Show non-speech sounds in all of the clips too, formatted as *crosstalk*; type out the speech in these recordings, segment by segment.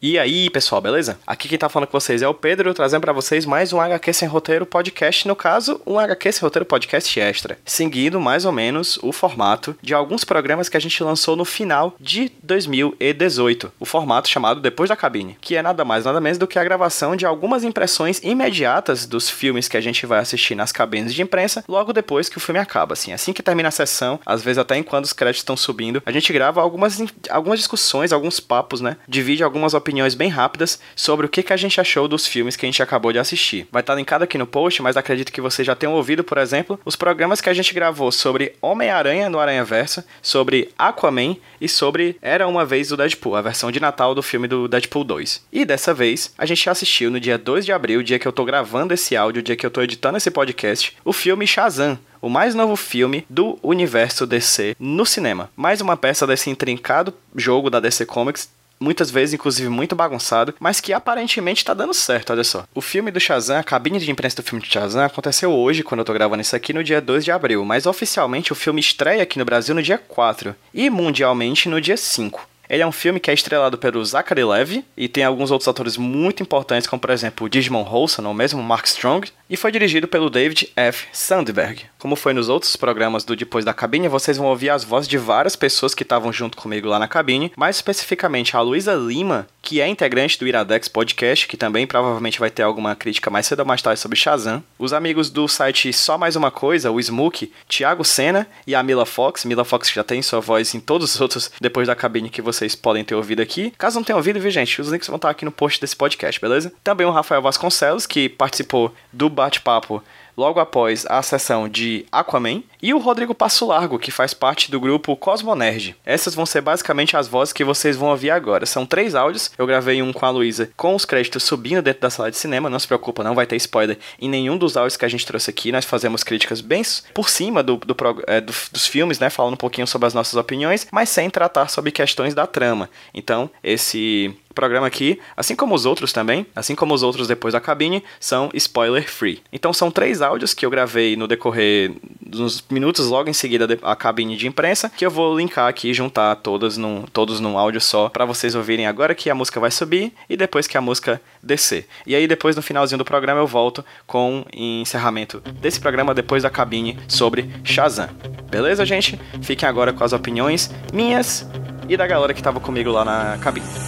E aí, pessoal, beleza? Aqui quem tá falando com vocês é o Pedro, trazendo para vocês mais um HQ Sem Roteiro podcast, no caso, um HQ Sem Roteiro podcast extra, seguindo mais ou menos o formato de alguns programas que a gente lançou no final de 2018, o formato chamado Depois da Cabine, que é nada mais nada menos do que a gravação de algumas impressões imediatas dos filmes que a gente vai assistir nas cabines de imprensa logo depois que o filme acaba, assim, assim que termina a sessão, às vezes até enquanto os créditos estão subindo, a gente grava algumas, algumas discussões, alguns papos, né? Divide algumas opiniões opiniões bem rápidas sobre o que, que a gente achou dos filmes que a gente acabou de assistir. Vai estar linkado aqui no post, mas acredito que vocês já tenham ouvido, por exemplo, os programas que a gente gravou sobre Homem-Aranha no Aranha Versa, sobre Aquaman e sobre Era Uma Vez o Deadpool, a versão de Natal do filme do Deadpool 2. E dessa vez, a gente assistiu no dia 2 de abril, dia que eu tô gravando esse áudio, dia que eu tô editando esse podcast, o filme Shazam, o mais novo filme do universo DC no cinema. Mais uma peça desse intrincado jogo da DC Comics muitas vezes, inclusive, muito bagunçado, mas que aparentemente tá dando certo, olha só. O filme do Shazam, a cabine de imprensa do filme de Shazam, aconteceu hoje, quando eu tô gravando isso aqui, no dia 2 de abril, mas oficialmente o filme estreia aqui no Brasil no dia 4 e mundialmente no dia 5. Ele é um filme que é estrelado pelo Zachary Levi e tem alguns outros atores muito importantes, como por exemplo o Digimon Olsen ou mesmo Mark Strong, e foi dirigido pelo David F. Sandberg. Como foi nos outros programas do Depois da Cabine, vocês vão ouvir as vozes de várias pessoas que estavam junto comigo lá na cabine, mais especificamente a Luísa Lima, que é integrante do Iradex Podcast, que também provavelmente vai ter alguma crítica mais cedo ou mais tarde sobre Shazam, os amigos do site Só Mais Uma Coisa, o Smook, Thiago Senna e a Mila Fox. Mila Fox já tem sua voz em todos os outros Depois da Cabine que vocês podem ter ouvido aqui. Caso não tenham ouvido, viu, gente? Os links vão estar aqui no post desse podcast, beleza? Também o Rafael Vasconcelos, que participou do bate-papo logo após a sessão de Aquaman, e o Rodrigo Passo Largo, que faz parte do grupo Cosmonerd. Essas vão ser basicamente as vozes que vocês vão ouvir agora. São três áudios, eu gravei um com a Luísa com os créditos subindo dentro da sala de cinema, não se preocupa, não vai ter spoiler em nenhum dos áudios que a gente trouxe aqui, nós fazemos críticas bem por cima do, do, é, do, dos filmes, né, falando um pouquinho sobre as nossas opiniões, mas sem tratar sobre questões da trama. Então, esse programa aqui, assim como os outros também, assim como os outros depois da cabine, são spoiler free. Então são três áudios que eu gravei no decorrer dos minutos logo em seguida a cabine de imprensa, que eu vou linkar aqui juntar todas num, todos num áudio só para vocês ouvirem agora que a música vai subir e depois que a música descer. E aí depois no finalzinho do programa eu volto com encerramento desse programa depois da cabine sobre Shazam. Beleza, gente? Fiquem agora com as opiniões minhas e da galera que tava comigo lá na cabine.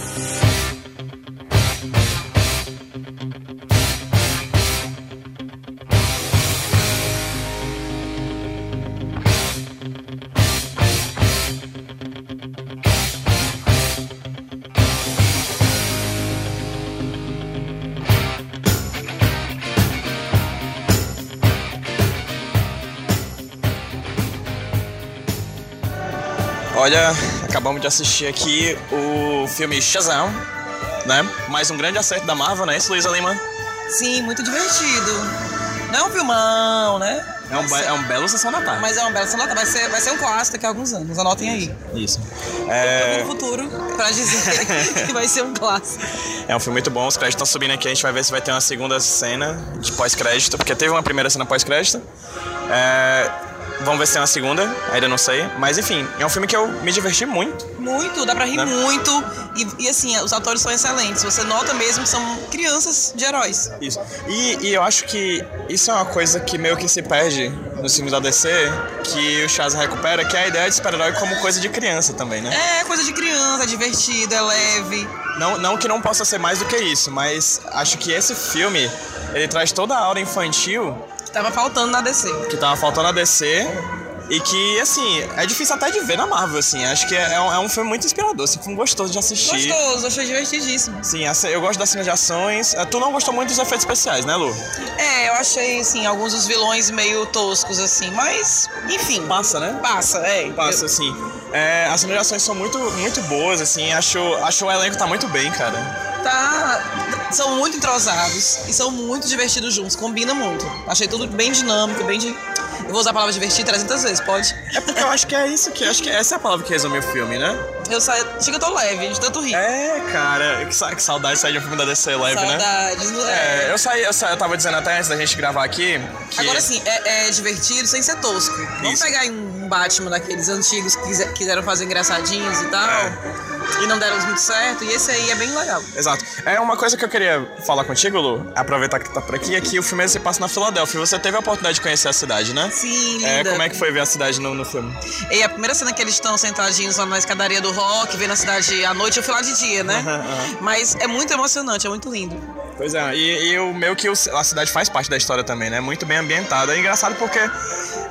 Olha, acabamos de assistir aqui o filme Shazam, né? Mais um grande acerto da Marvel, né? Isso, Luísa Lima? Sim, muito divertido. Não é um filmão, né? É um, é um belo Sessão Tarde. Mas é um belo Sessão Tarde. Vai ser, vai ser um clássico daqui a alguns anos. Anotem aí. Isso. É... No futuro, pra dizer *laughs* que vai ser um clássico. É um filme muito bom. Os créditos estão subindo aqui. A gente vai ver se vai ter uma segunda cena de pós-crédito. Porque teve uma primeira cena pós-crédito. É Vamos ver se tem uma segunda, ainda não sei. Mas enfim, é um filme que eu me diverti muito. Muito, dá pra rir né? muito. E, e, assim, os atores são excelentes. Você nota mesmo que são crianças de heróis. Isso. E, e eu acho que isso é uma coisa que meio que se perde nos filmes da DC, que o Chaz recupera, que é a ideia de super-herói como coisa de criança também, né? É, coisa de criança, é divertida, é leve. Não, não que não possa ser mais do que isso, mas acho que esse filme, ele traz toda a aura infantil que tava faltando na DC. Que tava faltando na DC. E que, assim, é difícil até de ver na Marvel, assim. Acho que é, é, um, é um filme muito inspirador, assim, foi gostoso de assistir. Gostoso, achei divertidíssimo. Sim, eu gosto das cenas de ações. É, tu não gostou muito dos efeitos especiais, né, Lu? É, eu achei, assim, alguns dos vilões meio toscos, assim, mas, enfim. Passa, né? Passa, é. Passa, eu... assim. É, as cenas de ações são muito, muito boas, assim. Acho, acho o elenco tá muito bem, cara. Tá são muito entrosados e são muito divertidos juntos, combina muito. Achei tudo bem dinâmico, bem de eu vou usar a palavra divertir 300 vezes, pode? É porque eu acho que é isso que. Acho que essa é a palavra que resume o filme, né? Eu saio. Chega, eu tô leve, de tanto rir. É, cara. Que, que saudade de sair de um filme da DC leve, Saudades, né? Saudades, não é? É, eu saí, eu saí, eu tava dizendo até antes da gente gravar aqui. Que... Agora sim, é, é divertido sem ser tosco. Vamos isso. pegar um Batman daqueles antigos que quiseram fazer engraçadinhos e tal. É. e não deram muito certo. E esse aí é bem legal. Exato. É uma coisa que eu queria falar contigo, Lu, aproveitar que tá por aqui, é que o filme se passa na Filadélfia. Você teve a oportunidade de conhecer a cidade, né? Sim, linda. É, como é que foi ver a cidade no, no filme? E a primeira cena que eles estão sentadinhos lá na escadaria do rock, vendo a cidade à noite, eu fui lá de dia, né? Aham, aham. Mas é muito emocionante, é muito lindo. Pois é, e, e o meio que a cidade faz parte da história também, né? Muito bem ambientada. É engraçado porque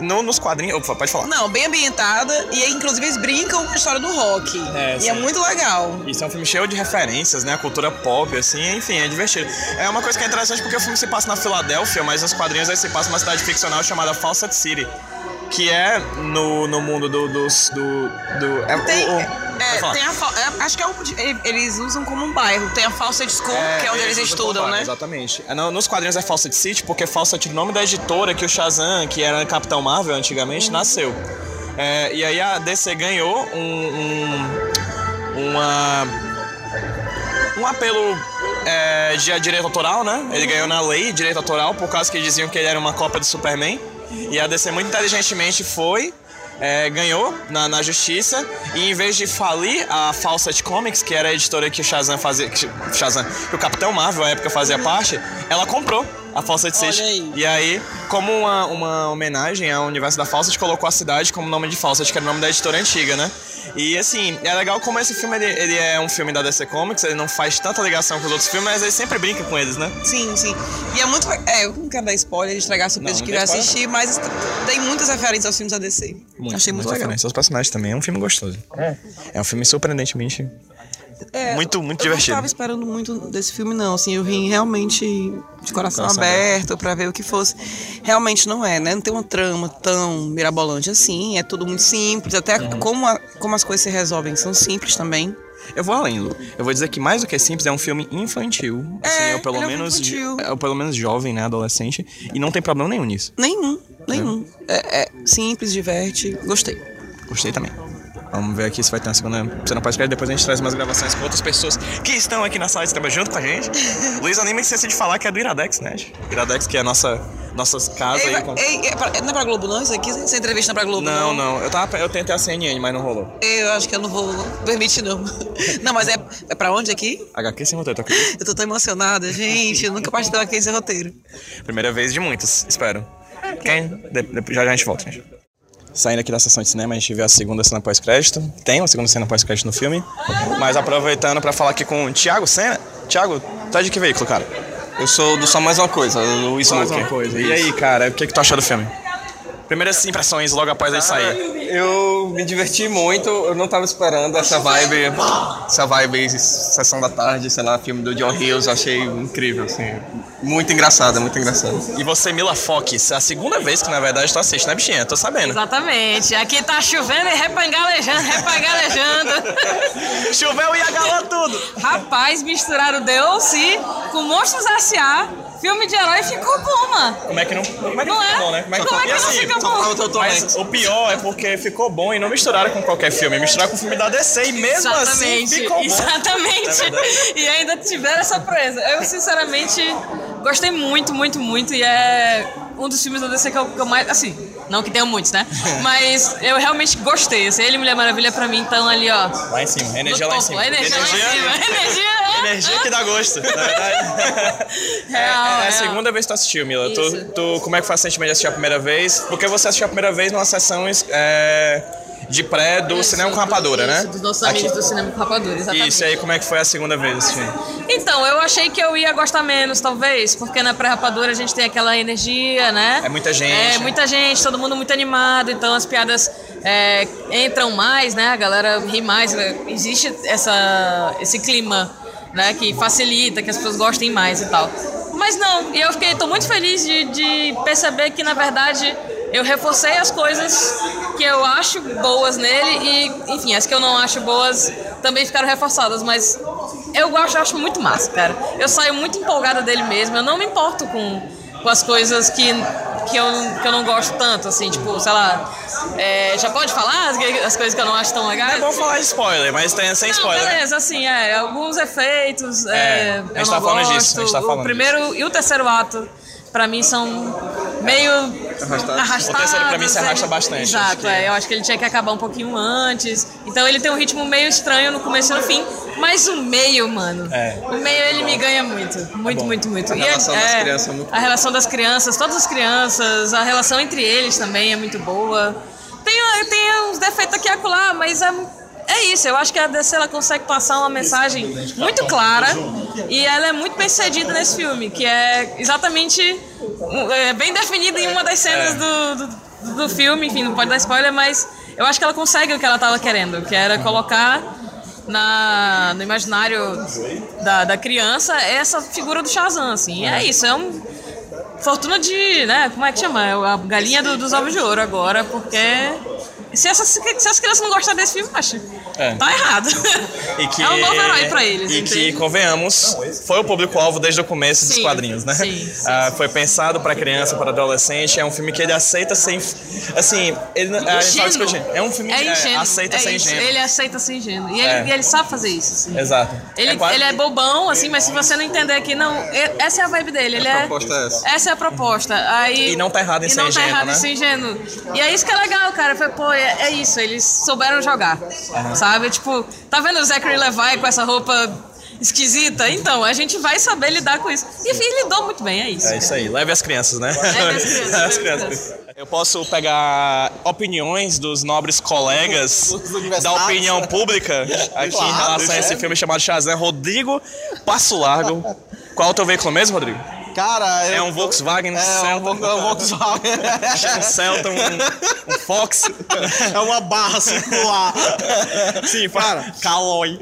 no- nos quadrinhos. Opa, pode falar. Não, bem ambientada e aí, inclusive eles brincam com a história do rock. É, e sim. é muito legal. Isso é um filme cheio de referências, né? A cultura pop, assim, enfim, é divertido. É uma coisa que é interessante porque o filme se passa na Filadélfia, mas os quadrinhos aí se passa numa cidade ficcional chamada Fawcett City. Que é no, no mundo do, dos. Do, do, é, Tem, o- o- é, falar. tem a, é, acho que é um, eles usam como um bairro. Tem a Fawcett School, que é onde eles usam estudam, né? Exatamente. É, no- nos quadrinhos é Fawcett City, porque Fawcett é o nome da editora que o Shazam, que era Capitão Marvel antigamente, nasceu. É, e aí a DC ganhou um, um- uma, um apelo é, de direito autoral, né? Ele ganhou na lei de direito autoral por causa que diziam que ele era uma cópia do Superman. E a DC muito inteligentemente foi, é, ganhou na, na justiça. E em vez de falir a Fawcett Comics, que era a editora que o Shazam fazia, que, Shazam, que o Capitão Marvel à época fazia parte, ela comprou a Fawcett Olha City. aí. E aí, como uma, uma homenagem ao universo da Fawcett, colocou a cidade como nome de Fawcett, que era o nome da editora antiga, né? E assim, é legal como esse filme ele, ele é um filme da DC Comics, ele não faz tanta ligação com os outros filmes, mas ele sempre brinca com eles, né? Sim, sim. E é muito. É, eu não quero dar spoiler, estragar a surpresa Não, de não quem vai dê spoiler, assistir, mas tem muitas referências aos filmes da DC. Achei muito legal. Os personagens também, é um filme gostoso. É um filme surpreendentemente É, Muito, muito eu divertido. não tava esperando muito desse filme, não. Assim, eu vim realmente de coração, Coração aberto pra ver o que fosse. Realmente não é, né? Não tem uma trama tão mirabolante assim. É tudo muito simples. Até Uhum. como, a- como as coisas se resolvem são simples também. Eu vou além, Lu. Eu vou dizer que mais do que simples é um filme infantil. Assim, É, ou pelo é menos infantil. é, ou pelo menos jovem, né, adolescente, e não tem problema nenhum nisso. Nenhum, nenhum. É, é simples, diverte. Gostei. Gostei também. Vamos ver aqui se vai ter uma segunda cena pós depois a gente traz umas gravações com outras pessoas que estão aqui na sala de trabalho junto com a gente. *laughs* Luiz Anima esqueci de falar que é do Iradex, né? Iradex, que é a nossa nossas casas Ei, aí. Com... ei, é pra- não é pra Globo, não? Isso aqui? Essa entrevista não é pra Globo, Não, não? não. Eu, tava, eu tentei a CNN, mas não rolou. Eu acho que eu não vou permitir, não. *laughs* Não, mas é, é pra onde aqui? HQ sem roteiro, tá aqui. Eu tô tão emocionada, gente. Eu nunca participei aqui esse roteiro. Primeira vez de muitos, espero. Quem? De- de- já já a gente volta, gente. Saindo aqui da sessão de cinema, a gente vê a segunda cena pós-crédito. Tem uma segunda cena pós-crédito no filme. Mas aproveitando pra falar aqui com o Thiago Senna. Thiago, é de que veículo, cara? Eu sou do Só Mais Uma Coisa, Luiz Só mais uma coisa. E aí, cara, o que, que tu achou do filme? Primeiras impressões logo após ele sair. Eu me diverti muito, eu não tava esperando essa vibe, essa vibe sessão da tarde, sei lá, filme do John Hughes, eu achei incrível, assim. Muito engraçado, muito engraçado. E você, Mila Fox, é a segunda vez que na verdade tu assiste, né, bichinha? Tô sabendo. Exatamente. Aqui tá chovendo e repangalejando, repangalejando. *laughs* *laughs* Choveu e agalou tudo! Rapaz, misturaram DLC com Monstros S.A. Filme de herói ficou bom, mano. Como é que não. Como é que Não não é? bom, né? Como é que, Como é e que não assim, fica só bom? Mas o pior é porque ficou bom e não misturaram com qualquer filme. Misturaram com o filme da DC e mesmo assim Exatamente, ficou bom. É exatamente. verdade. e ainda tiveram essa presa. Eu, sinceramente, gostei muito, muito, muito. E é um dos filmes da DC que eu, que eu mais. Assim, não que tenha muitos, né? *laughs* Mas eu realmente gostei. Assim, ele e Mulher Maravilha pra mim estão ali, ó. Lá em cima, energia lá em cima. Energia, lá em cima. *laughs* Energia. Energia que dá gosto, na verdade. *laughs* Real, é, é a real. segunda vez que tu assistiu, Mila. Tu, tu, como é que o sentimento de assistir a primeira vez? Porque você assistiu a primeira vez numa sessão é, de pré do Isso, Cinema com Rapadura, isso, né? Dos nossos Aqui- amigos do Cinema com Rapadura, exatamente. Isso, e aí como é que foi a segunda vez assistindo? Então, eu achei que eu ia gostar menos, talvez, porque na pré-rapadura a gente tem aquela energia, né? É muita gente. É, muita gente, todo mundo muito animado, então as piadas é, entram mais, né? A galera ri mais, né? existe essa, esse clima, né? Que facilita, que as pessoas gostem mais e tal. Mas não, eu fiquei, tô muito feliz de, de perceber que, na verdade, eu reforcei as coisas que eu acho boas nele e, enfim, as que eu não acho boas também ficaram reforçadas, mas eu gosto, eu acho muito massa, cara. Eu saio muito empolgada dele mesmo, eu não me importo com, com as coisas que, que, eu, que eu não gosto tanto, assim, tipo, sei lá, é, já pode falar as, as coisas que eu não acho tão legais? É bom falar de spoiler, mas tem sem Não, spoiler. né? beleza, assim, é, alguns efeitos, É, é, a gente eu tá falando gosto. disso, a gente tá falando o primeiro e o terceiro ato pra mim são meio arrastados. O terceiro pra mim se arrasta é. bastante, Exato, que- é. Eu acho que ele tinha que acabar um pouquinho antes. Então ele tem um ritmo meio estranho no começo e no fim. Mas o meio, mano. É. O meio ele me ganha muito. Muito, muito, muito. A E é- relação das é, crianças é muito A relação das crianças, todas as crianças, a relação entre eles também é muito boa. Tem, tem uns defeitos aqui e acolá, mas é, é isso. Eu acho que a DC ela consegue passar uma mensagem muito clara e ela é muito bem sucedida nesse filme, que é exatamente é, bem definida em uma das cenas do, do, do filme. Enfim, não pode dar spoiler, mas eu acho que ela consegue o que ela estava querendo, que era colocar na, no imaginário da, da criança essa figura do Shazam, assim. É isso, é um fortuna de, né, como é que chama? É a galinha do- dos ovos de ouro agora, porque se, essas, se as crianças não gostarem desse filme, acho, É. tá errado. E que, *laughs* é um novo herói pra eles, E entende? que, convenhamos, foi o público-alvo desde o começo dos Sim, quadrinhos, né? sim, sim, Ah, foi pensado pra criança, para adolescente. É um filme que ele aceita sem. Assim, ele, a gente fala Ingênuo. discutir. É um filme É que é, ingênuo, aceita é sem ingênuo. Ele aceita ser ingênuo. E ele, É. e ele sabe fazer isso. assim. Exato. Ele, quase- ele é bobão, assim, mas se você não entender aqui, não. e- Essa é a vibe dele. Ele A é. proposta é essa. é a proposta. Aí, E não tá errado em e ser não tá ingênuo, errado né? em ser ingênuo. E é isso que é legal, cara. Foi, pô, é, é isso. Eles souberam jogar. Sabe? Tipo, tá vendo o Zachary Levi com essa roupa esquisita? Então, a gente vai saber lidar com isso. E ele lidou muito bem, é isso. É isso aí, leve as crianças, né? Leve as crianças, *laughs* As leve as crianças. Eu posso pegar opiniões dos nobres colegas *laughs* da opinião pública *laughs* aqui em Claro, relação a esse chefe. filme chamado Shazam. Rodrigo Passo Largo. Qual é o teu veículo mesmo, Rodrigo? Cara, eu É um Volkswagen, É, Celta. um, Vol- é um Volkswagen. Um Celta, um, um Fox. é uma barra circular. Sim, Cara, Caloi.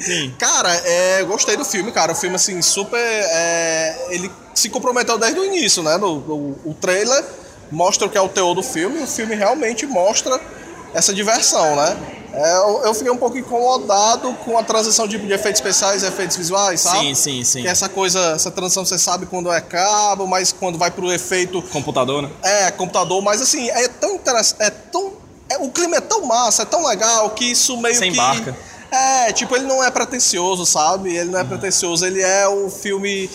Sim. Cara, é, eu gostei do filme, cara. O filme, assim, super. é, ele se comprometeu desde o início, né? No, no- o trailer mostra o que é o teor do filme e o filme realmente mostra essa diversão, né? É, eu, eu fiquei um pouco incomodado com a transição de, de efeitos especiais e efeitos visuais, sabe? Sim, sim, sim. Que essa coisa, essa transição você sabe quando é cabo, mas quando vai pro efeito Computador, né? é, computador, mas assim, é tão interessante, é tão. é- o clima é tão massa, é tão legal que isso meio Você que. embarca. É, tipo, ele não é pretencioso, sabe? Ele não é pretencioso, ele é o filme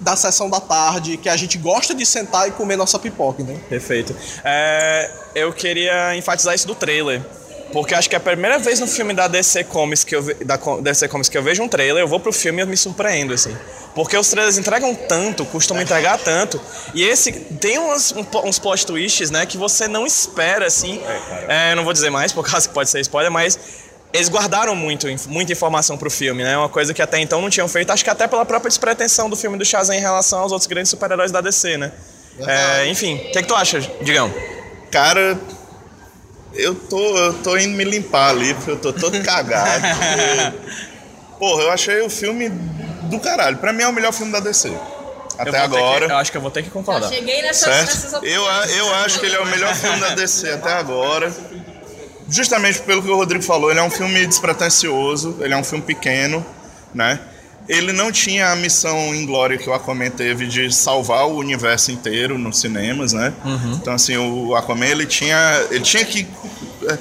da sessão da tarde, que a gente gosta de sentar e comer nossa pipoca, né? Perfeito. É, eu queria enfatizar isso do trailer. Porque acho que é a primeira vez no filme da DC Comics que eu, ve- da DC Comics que eu vejo um trailer, eu vou pro filme e eu me surpreendo, assim. Porque os trailers entregam tanto, costumam entregar tanto. E esse tem po- uns plot twists, né, que você não espera, assim. É, eu não vou dizer mais, por causa que pode ser spoiler, mas eles guardaram muito, muita informação pro filme, né? Uma coisa que até então não tinham feito, acho que até pela própria despretensão do filme do Shazam em relação aos outros grandes super-heróis da DC, né? É, enfim, o que, que tu acha, Digão? Cara, eu tô, eu tô indo me limpar ali, porque eu tô todo *laughs* cagado. porque, Porra, eu achei o filme do caralho. Pra mim é o melhor filme da DC. Eu Até vou ter que- agora. eu acho que eu vou ter que concordar. Cheguei nessas, nessas. Eu, eu acho que ele é o melhor filme da DC até agora. Justamente pelo que o Rodrigo falou, ele é um filme despretensioso, ele é um filme pequeno, né? Ele não tinha a missão inglória que o Aquaman teve de salvar o universo inteiro nos cinemas, né? Então, assim, o Aquaman, ele tinha, ele tinha que... é,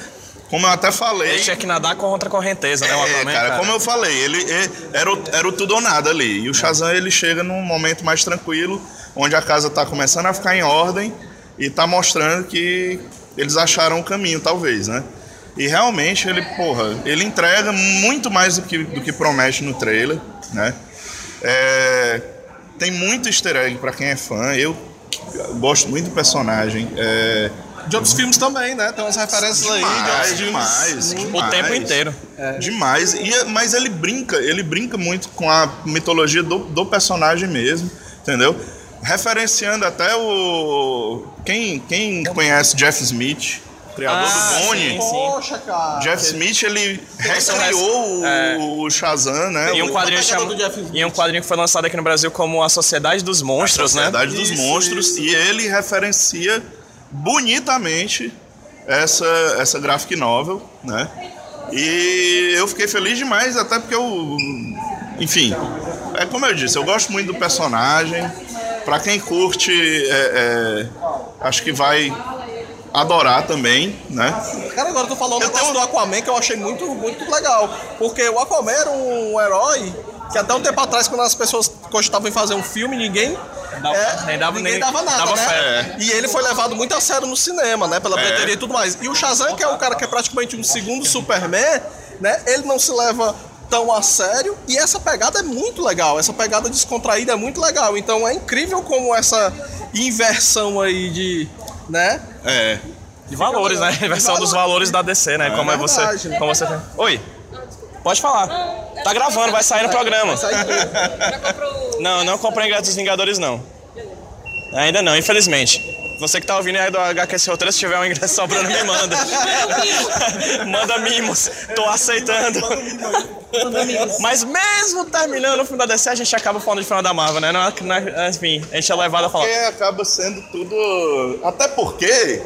Como eu até falei... Ele tinha que nadar contra a correnteza, né? O É, Aquaman, cara, como eu falei, ele é- era, o, era o tudo ou nada ali. E o Shazam ele chega num momento mais tranquilo, onde a casa tá começando a ficar em ordem e tá mostrando que eles acharam o caminho, talvez, né? E realmente ele, porra, ele entrega muito mais do que, do que promete no trailer, né? É, tem muito easter egg pra quem é fã. Eu gosto muito do personagem. É, De outros filmes também, né? Tem umas referências aí de outros demais, filmes. demais, O demais. tempo inteiro. Demais. E, mas ele brinca, ele brinca muito com a mitologia do, do personagem mesmo, entendeu? Referenciando até o. Quem, quem conhece Jeff Smith, criador Ah, do Bonnie. sim, sim. Poxa, cara. Jeff Smith, ele recriou o, o Shazam, né? E um quadrinho pegada chama... do Jeff Smith. E um quadrinho que foi lançado aqui no Brasil como A Sociedade dos Monstros, né? Sociedade dos Isso, Monstros. isso. E ele referencia bonitamente essa, essa graphic novel, né? E eu fiquei feliz demais, até porque eu. Enfim, é como eu disse, eu gosto muito do personagem. Pra quem curte, é, é, acho que vai adorar também, né? Cara, agora eu tô falando um Eu negócio tenho- do Aquaman que eu achei muito, muito legal. Porque o Aquaman era um herói Que até um tempo atrás, quando as pessoas cogitavam em fazer um filme, ninguém. Dava- é, nem dava- ninguém nem dava nada, dava né? E ele foi levado muito a sério no cinema, né? Pela É. bilheteria e tudo mais. E o Shazam, que é o cara que é praticamente um segundo Superman, né? Ele não se leva tão a sério e essa pegada é muito legal. Essa pegada descontraída é muito legal. Então é incrível como essa inversão aí de. Né? É. De valores, né? Inversão dos valores da DC, né? Como é você. verdade? Como você. Oi. Pode falar. Tá gravando, vai sair no programa. Não, não comprei ingresso dos Vingadores, não. Ainda não, infelizmente. Você que tá ouvindo aí do HQS Roteiro, se tiver um ingresso sobrando, me manda. *laughs* manda mimos. Tô aceitando. Mas mesmo terminando o filme da DC, a gente acaba falando de final da Marvel, né? Não, não, enfim, a gente é levado a falar. Porque acaba sendo tudo. Até porque.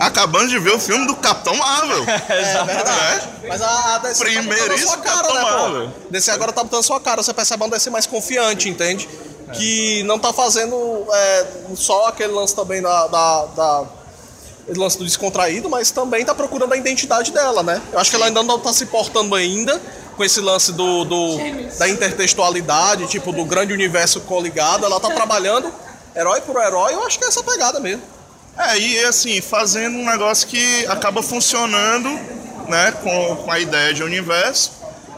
Acabamos de ver o filme do Capitão Marvel. *laughs* É verdade. Mas a, a DC tá botando a Primeiríssimo sua cara, Capitão né, Marvel. pô? DC agora tá botando a sua cara. Você percebe uma DC mais confiante, entende? Que não tá fazendo é, só aquele lance também da, da, da- lance do descontraído, mas também tá procurando a identidade dela, né? Eu acho que ela ainda não tá se portando ainda com esse lance do, do- da intertextualidade, tipo, do grande universo coligado. Ela tá trabalhando herói por herói. Eu acho que é essa pegada mesmo. É, e assim, fazendo um negócio que acaba funcionando, né, com, com a ideia de universo,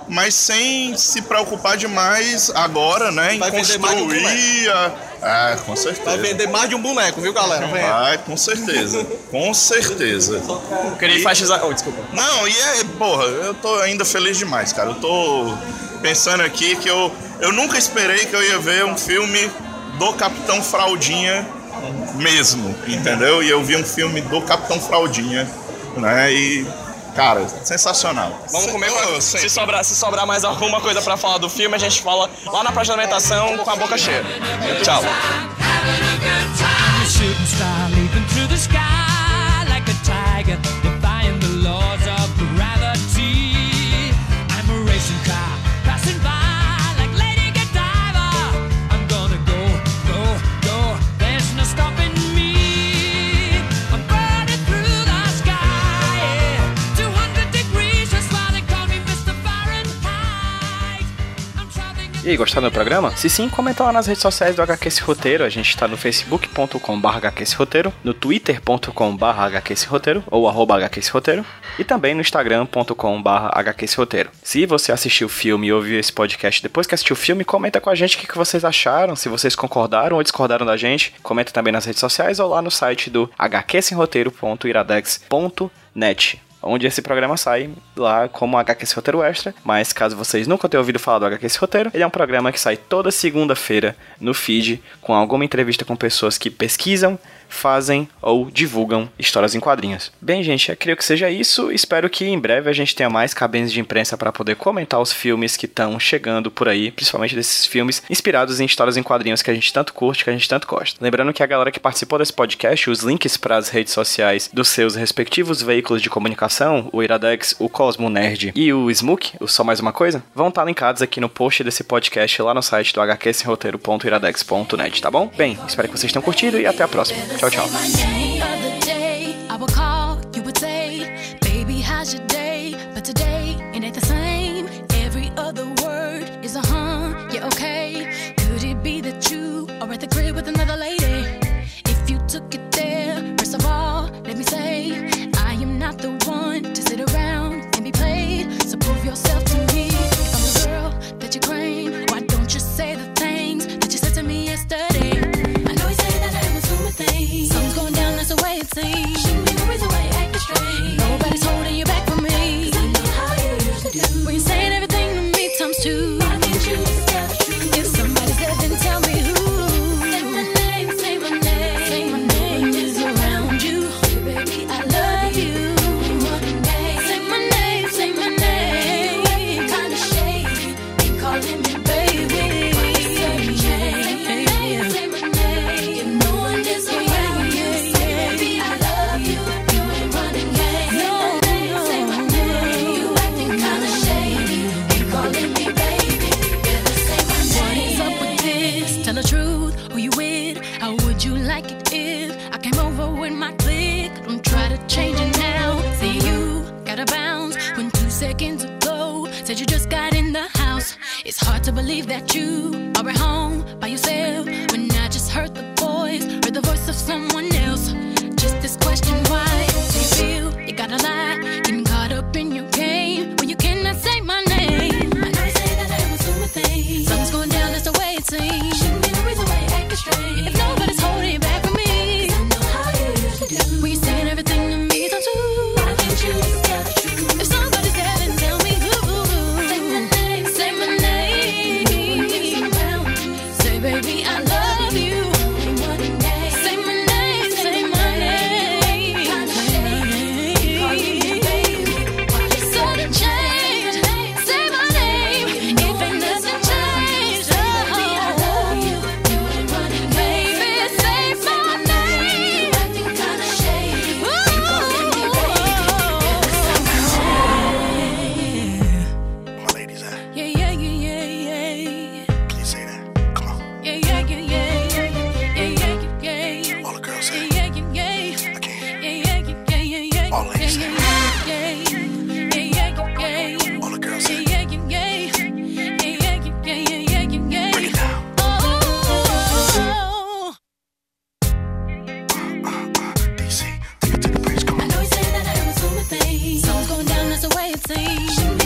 mas sem se preocupar demais agora, né, em Vai vender mais de construir a... É, com Vai certeza. vender mais de um boneco, viu, galera? Vem. Vai, com certeza. Com certeza. Eu queria enfatizar. Oh, desculpa. Não, e é, porra, eu tô ainda feliz demais, cara. Eu tô pensando aqui que eu, eu nunca esperei que eu ia ver um filme do Capitão Fraldinha mesmo, entendeu? E eu vi um filme do Capitão Fraldinha, né? E, cara, sensacional. Vamos comer. Oh, se, sobrar, se sobrar mais alguma coisa pra falar do filme, a gente fala lá na próxima alimentação com a boca cheia. Tchau. E aí, gostaram do programa? Se sim, comenta lá nas redes sociais do HQ Esse Roteiro. A gente tá no facebook.com.br Roteiro, no twitter.com.br Roteiro, ou arroba Roteiro, e também no instagram.com.br Roteiro. Se você assistiu o filme e ouviu esse podcast depois que assistiu o filme, comenta com a gente o que que vocês acharam, se vocês concordaram ou discordaram da gente. Comenta também nas redes sociais ou lá no site do hqsemroteiro.iradex.net onde esse programa sai lá como HQ Esse Roteiro Extra, mas caso vocês nunca tenham ouvido falar do HQ Esse Roteiro, ele é um programa que sai toda segunda-feira no feed com alguma entrevista com pessoas que pesquisam, fazem ou divulgam histórias em quadrinhos. Bem, gente, eu creio que seja isso. Espero que em breve a gente tenha mais cabines de imprensa para poder comentar os filmes que estão chegando por aí, principalmente desses filmes inspirados em histórias em quadrinhos que a gente tanto curte, que a gente tanto gosta. Lembrando que a galera que participou desse podcast, os links para as redes sociais dos seus respectivos veículos de comunicação, o Iradex, o Cosmo Nerd e o Smook, o Só Mais Uma Coisa, vão estar linkados aqui no post desse podcast lá no site do hqsemroteiro.iradex.net, tá bom? Bem, espero que vocês tenham curtido e até a próxima. Tchau, tchau. Someone else. Just this question, thing.